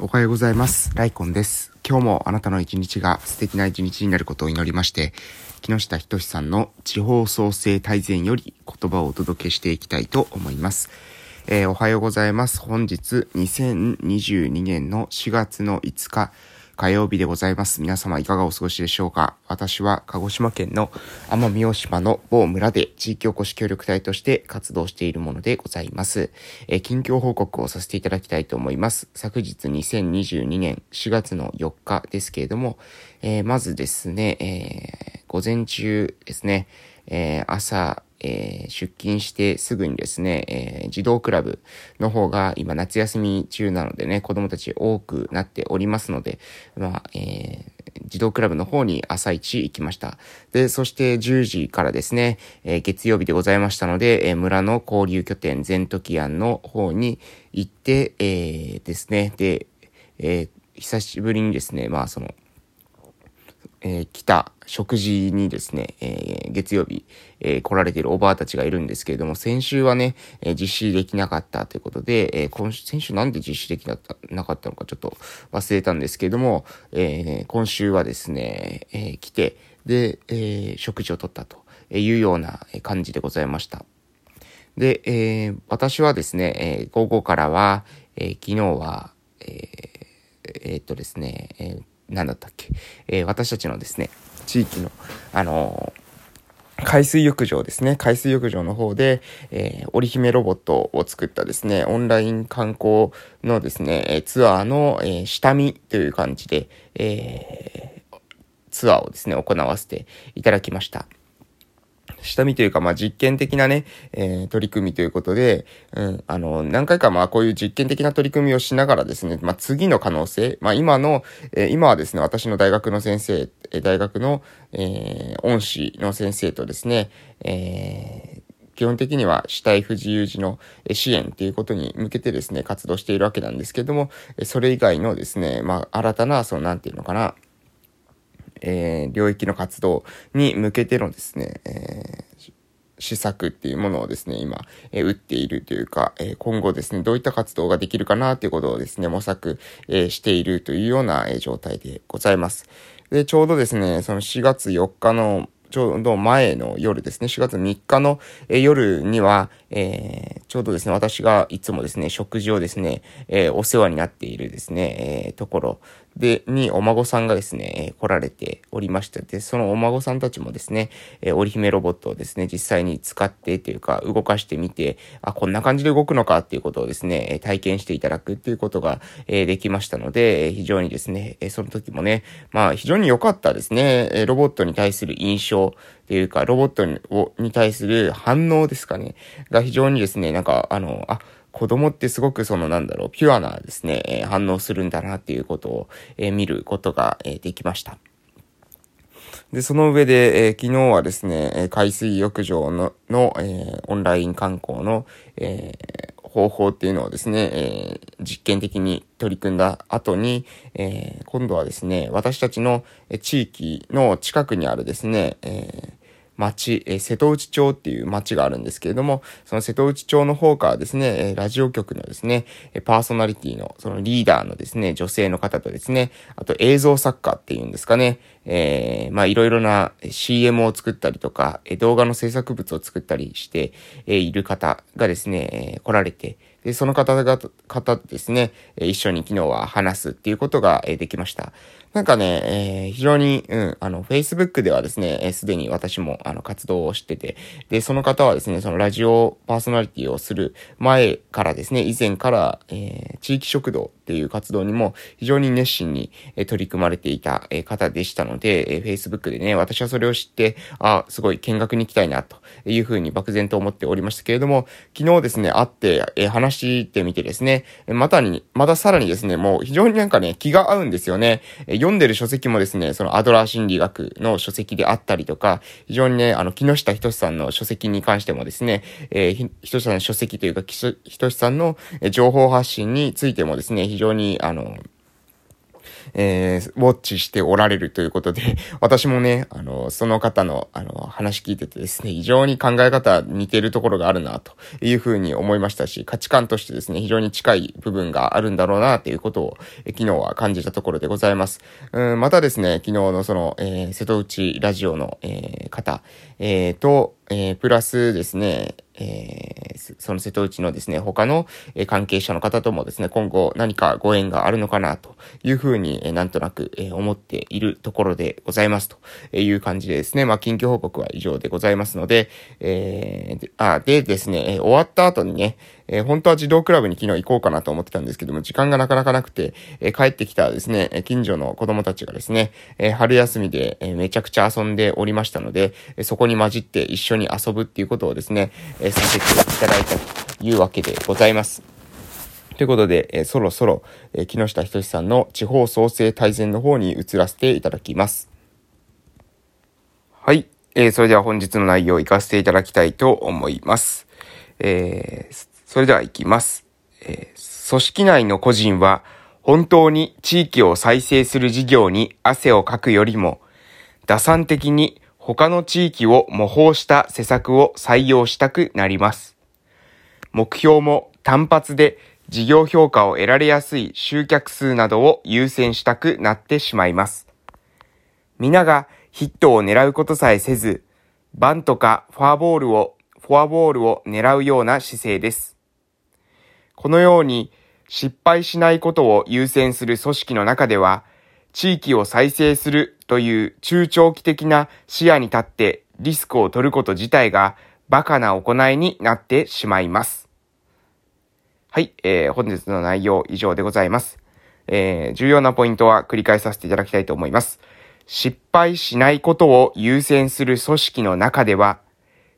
おはようございます。ライコンです。今日もあなたの一日が素敵な一日になることを祈りまして、木下仁さんの地方創生大全より言葉をお届けしていきたいと思います。えー、おはようございます。本日2022年の4月の5日、火曜日でございます。皆様いかがお過ごしでしょうか？私は鹿児島県の奄美大島の某村で地域おこし協力隊として活動しているものでございます。え、近況報告をさせていただきたいと思います。昨日2022年4月の4日ですけれども、えー、まずですね、えー、午前中ですね、え朝、えー、出勤してすぐにですね、えー、児童クラブの方が今夏休み中なのでね、子供たち多くなっておりますので、まあ、えー、児童クラブの方に朝一行きました。で、そして10時からですね、え月曜日でございましたので、え村の交流拠点全時庵の方に行って、えですね、で、え久しぶりにですね、まあその、えー、来た食事にですね、えー、月曜日、えー、来られているおばあたちがいるんですけれども、先週はね、え実施できなかったということで、え今週、先週なんで実施できなかったのかちょっと忘れたんですけれども、え今週はですね、え来て、で、え食事をとったというような感じでございました。で、え私はですね、え午後からは、え昨日は、ええっとですね、えー何だったっけ、えー、私たちのですね、地域の、あのー、海水浴場ですね。海水浴場の方で、えー、織姫ロボットを作ったですね、オンライン観光のですね、ツアーの、えー、下見という感じで、えー、ツアーをですね、行わせていただきました。下見というか、まあ、実験的なね、えー、取り組みということで、うん、あの、何回かまあ、こういう実験的な取り組みをしながらですね、まあ、次の可能性、まあ、今の、えー、今はですね、私の大学の先生、大学の、えー、恩師の先生とですね、えー、基本的には死体不自由児の支援っていうことに向けてですね、活動しているわけなんですけども、それ以外のですね、まあ、新たな、その、なんていうのかな、えー、領域の活動に向けてのですね、えー、施策っていうものをですね、今、えー、打っているというか、えー、今後ですね、どういった活動ができるかなということをですね、模索、えー、しているというような、えー、状態でございます。で、ちょうどですね、その4月4日のちょうど前の夜ですね、4月3日の、夜には、えー、ちょうどですね、私がいつもですね、食事をですね、えー、お世話になっているですね、えー、ところで、にお孫さんがですね、来られておりまして、で、そのお孫さんたちもですね、えー、織姫ロボットをですね、実際に使ってというか、動かしてみて、あ、こんな感じで動くのかっていうことをですね、体験していただくっていうことが、えー、できましたので、非常にですね、えその時もね、まあ、非常に良かったですね、ロボットに対する印象っていうか、ロボットにに対する反応ですかね、が非常にですね、なんか、あの、あ、子供ってすごくそのなんだろう、ピュアなですね、えー、反応するんだなっていうことを、えー、見ることが、えー、できました。で、その上で、えー、昨日はですね、海水浴場の、の、えー、オンライン観光の、えー、方法っていうのをですね、えー、実験的に取り組んだ後に、えー、今度はですね、私たちの地域の近くにあるですね、えー町、え、瀬戸内町っていう町があるんですけれども、その瀬戸内町の方からですね、え、ラジオ局のですね、パーソナリティの、そのリーダーのですね、女性の方とですね、あと映像作家っていうんですかね、えー、まあいろいろな CM を作ったりとか、動画の制作物を作ったりして、え、いる方がですね、来られて、で、その方が、方ですね、一緒に昨日は話すっていうことができました。なんかね、えー、非常に、うん、あの、Facebook ではですね、す、で、に私も、あの、活動をしてて、で、その方はですね、そのラジオパーソナリティをする前からですね、以前から、えー、地域食堂っていう活動にも非常に熱心に、取り組まれていた、方でしたので、Facebook でね、私はそれを知って、あ、すごい見学に行きたいな、というふうに漠然と思っておりましたけれども、昨日ですね、会って、話してみてですね、またに、またさらにですね、もう非常になんかね、気が合うんですよね。読んでる書籍もですね、そのアドラー心理学の書籍であったりとか、非常にね、あの、木下仁さんの書籍に関してもですね、えー、ひとしさんの書籍というか、ひとしさんの情報発信についてもですね、非常に、あの、えー、ウォッチしておられるということで、私もね、あの、その方の、あの、話聞いててですね、非常に考え方似てるところがあるな、というふうに思いましたし、価値観としてですね、非常に近い部分があるんだろうな、ということを、え昨日は感じたところでございます。うん、またですね、昨日のその、えー、瀬戸内ラジオの、えー、方、えー、と、えー、プラスですね、えー、その瀬戸内のですね、他の、関係者の方ともですね、今後何かご縁があるのかなというふうに、えなんとなく、え思っているところでございますという感じでですね、まあ、近況報告は以上でございますので、えー、あ、でですね、終わった後にね、えー、本当は児童クラブに昨日行こうかなと思ってたんですけども、時間がなかなかなくて、えー、帰ってきたですね、近所の子供たちがですね、えー、春休みで、えめちゃくちゃ遊んでおりましたので、えそこに混じって一緒に遊ぶっていうことをですね、えさせていただいたというわけでございます。ということで、えそろそろ、え木下仁さんの地方創生大全の方に移らせていただきます。はい。えー、それでは本日の内容を活かせていただきたいと思います。えー、それでは行きます。えー、組織内の個人は本当に地域を再生する事業に汗をかくよりも、打算的に他の地域を模倣した施策を採用したくなります。目標も単発で事業評価を得られやすい集客数などを優先したくなってしまいます。皆がヒットを狙うことさえせず、バンとかフォアボールを、フォアボールを狙うような姿勢です。このように失敗しないことを優先する組織の中では、地域を再生するという中長期的な視野に立ってリスクを取ること自体がバカな行いになってしまいます。はい、えー、本日の内容以上でございます。えー、重要なポイントは繰り返させていただきたいと思います。失敗しないことを優先する組織の中では、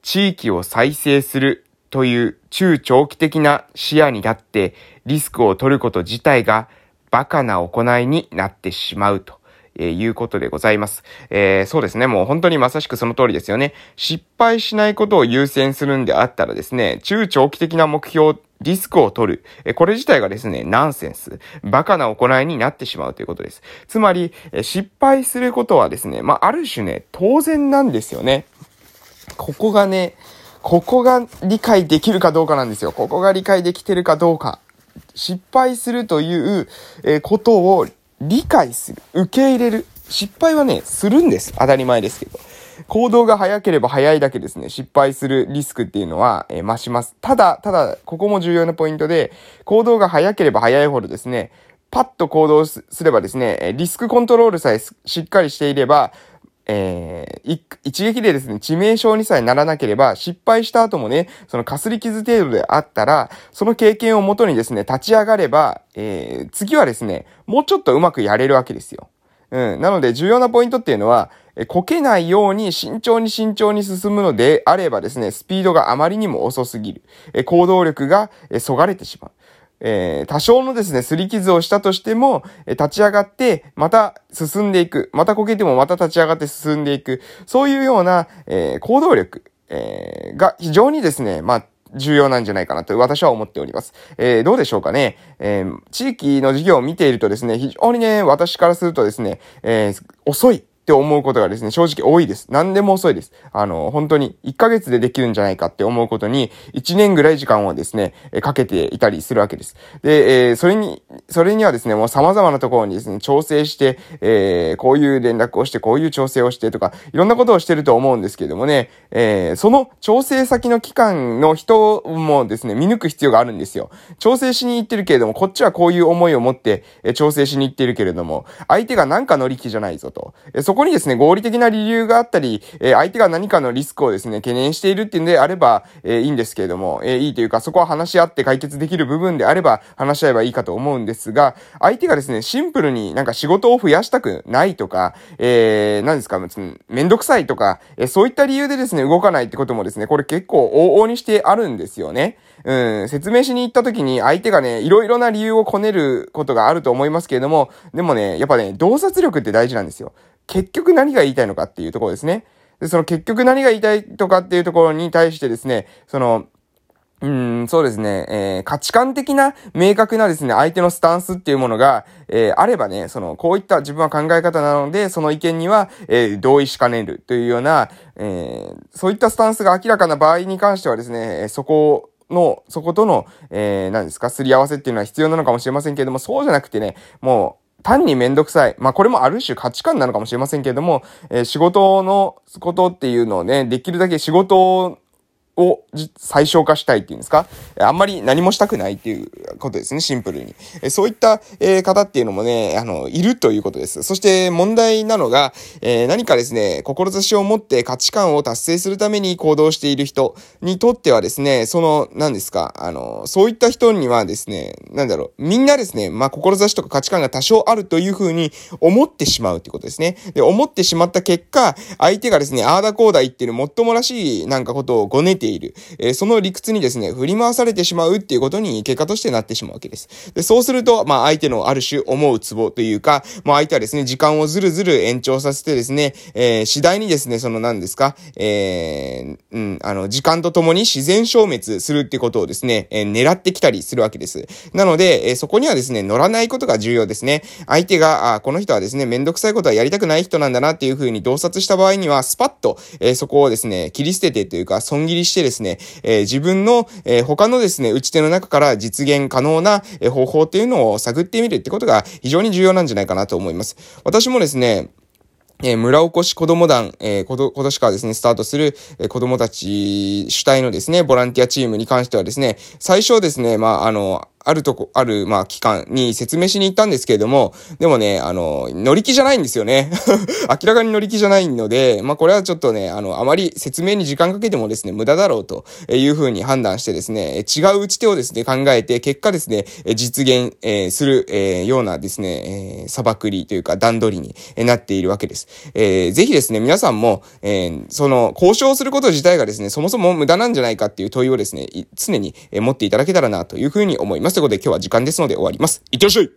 地域を再生するという中長期的な視野に立ってリスクを取ること自体がバカな行いになってしまうと。えー、いうことでございます。えー、そうですね。もう本当にまさしくその通りですよね。失敗しないことを優先するんであったらですね、中長期的な目標、リスクを取る。えこれ自体がですね、ナンセンス。バカな行いになってしまうということです。つまり、え失敗することはですね、まあ、ある種ね、当然なんですよね。ここがね、ここが理解できるかどうかなんですよ。ここが理解できてるかどうか。失敗するという、えことを理解する。受け入れる。失敗はね、するんです。当たり前ですけど。行動が早ければ早いだけですね、失敗するリスクっていうのは、えー、増します。ただ、ただ、ここも重要なポイントで、行動が早ければ早いほどですね、パッと行動すればですね、リスクコントロールさえしっかりしていれば、えー、一撃でですね、致命傷にさえならなければ、失敗した後もね、そのかすり傷程度であったら、その経験をもとにですね、立ち上がれば、えー、次はですね、もうちょっとうまくやれるわけですよ。うん。なので、重要なポイントっていうのは、えこけないように慎重に慎重に進むのであればですね、スピードがあまりにも遅すぎる。え行動力が、えそがれてしまう。えー、多少のですね、擦り傷をしたとしても、え、立ち上がって、また進んでいく。またこけてもまた立ち上がって進んでいく。そういうような、えー、行動力、えが非常にですね、まあ、重要なんじゃないかなと私は思っております。えー、どうでしょうかね。えー、地域の事業を見ているとですね、非常にね、私からするとですね、えー、遅い。って思うことがですね、正直多いです。何でも遅いです。あの、本当に1ヶ月でできるんじゃないかって思うことに、1年ぐらい時間をですね、かけていたりするわけです。で、えー、それに、それにはですね、もう様々なところにですね、調整して、えー、こういう連絡をして、こういう調整をしてとか、いろんなことをしてると思うんですけどもね、えー、その調整先の機関の人もですね、見抜く必要があるんですよ。調整しに行ってるけれども、こっちはこういう思いを持って、え調整しに行ってるけれども、相手がなんか乗り気じゃないぞと。えそここにですね、合理的な理由があったり、え相手が何かのリスクをですね、懸念しているっていうんであれば、えいいんですけれども、えいいというか、そこは話し合って解決できる部分であれば、話し合えばいいかと思うんですが、相手がですね、シンプルになんか仕事を増やしたくないとか、えー、何ですか、めんどくさいとか、えそういった理由でですね、動かないってこともですね、これ結構往々にしてあるんですよね。うん、説明しに行った時に相手がね、いろいろな理由をこねることがあると思いますけれども、でもね、やっぱね、洞察力って大事なんですよ。結局何が言いたいのかっていうところですね。で、その結局何が言いたいとかっていうところに対してですね、その、うん、そうですね、えー、価値観的な明確なですね、相手のスタンスっていうものが、えー、あればね、その、こういった自分は考え方なので、その意見には、えー、同意しかねるというような、えそういったスタンスが明らかな場合に関してはですね、そこの、そことの、え何ですか、すり合わせっていうのは必要なのかもしれませんけれども、そうじゃなくてね、もう、単にめんどくさい。まあ、これもある種価値観なのかもしれませんけれども、え仕事のことっていうのをね、できるだけ仕事を最小化したいっていうんですか？あんまり何もしたくないっていうことですね、シンプルに。えそういった、え、方っていうのもね、あの、いるということです。そして問題なのが、え、何かですね、志を持って価値観を達成するために行動している人にとってはですね、その、何ですか、あの、そういった人にはですね、なんだろう、みんなですね、まあ、志とか価値観が多少あるというふうに思ってしまうってことですね。で、思ってしまった結果、相手がですね、ああだこうだ言ってるもっともらしいなんかことをごねてている。えー、その理屈にですね、振り回されてしまうっていうことに結果としてなってしまうわけです。で、そうすると、まあ相手のある種思うツボというか、まあ相手はですね、時間をずるずる延長させてですね、えー、次第にですね、その何ですか、えー、うん、あの、時間とともに自然消滅するってことをですね、えー、狙ってきたりするわけです。なので、えー、そこにはですね、乗らないことが重要ですね。相手が、あ、この人はですね、めんどくさいことはやりたくない人なんだなっていうふうに洞察した場合には、スパッと、えー、そこをですね、切り捨ててというか、損切りししてですね、えー、自分の、えー、他のですね、打ち手の中から実現可能な、えー、方法っていうのを探ってみるってことが非常に重要なんじゃないかなと思います。私もですね、えー、村おこし子供団、えー、今年からですね、スタートする、えー、子供たち主体のですね、ボランティアチームに関してはですね、最初ですね、まあ、あの、あるとこ、ある、まあ、機関に説明しに行ったんですけれども、でもね、あの、乗り気じゃないんですよね。明らかに乗り気じゃないので、まあ、これはちょっとね、あの、あまり説明に時間かけてもですね、無駄だろうというふうに判断してですね、違う打ち手をですね、考えて、結果ですね、実現、えー、する、えー、ようなですね、えー、砂漠りというか段取りになっているわけです。えー、ぜひですね、皆さんも、えー、その、交渉すること自体がですね、そもそも無駄なんじゃないかっていう問いをですね、常に持っていただけたらなというふうに思いますます。ということで今日は時間ですので終わります。いってらっしゃい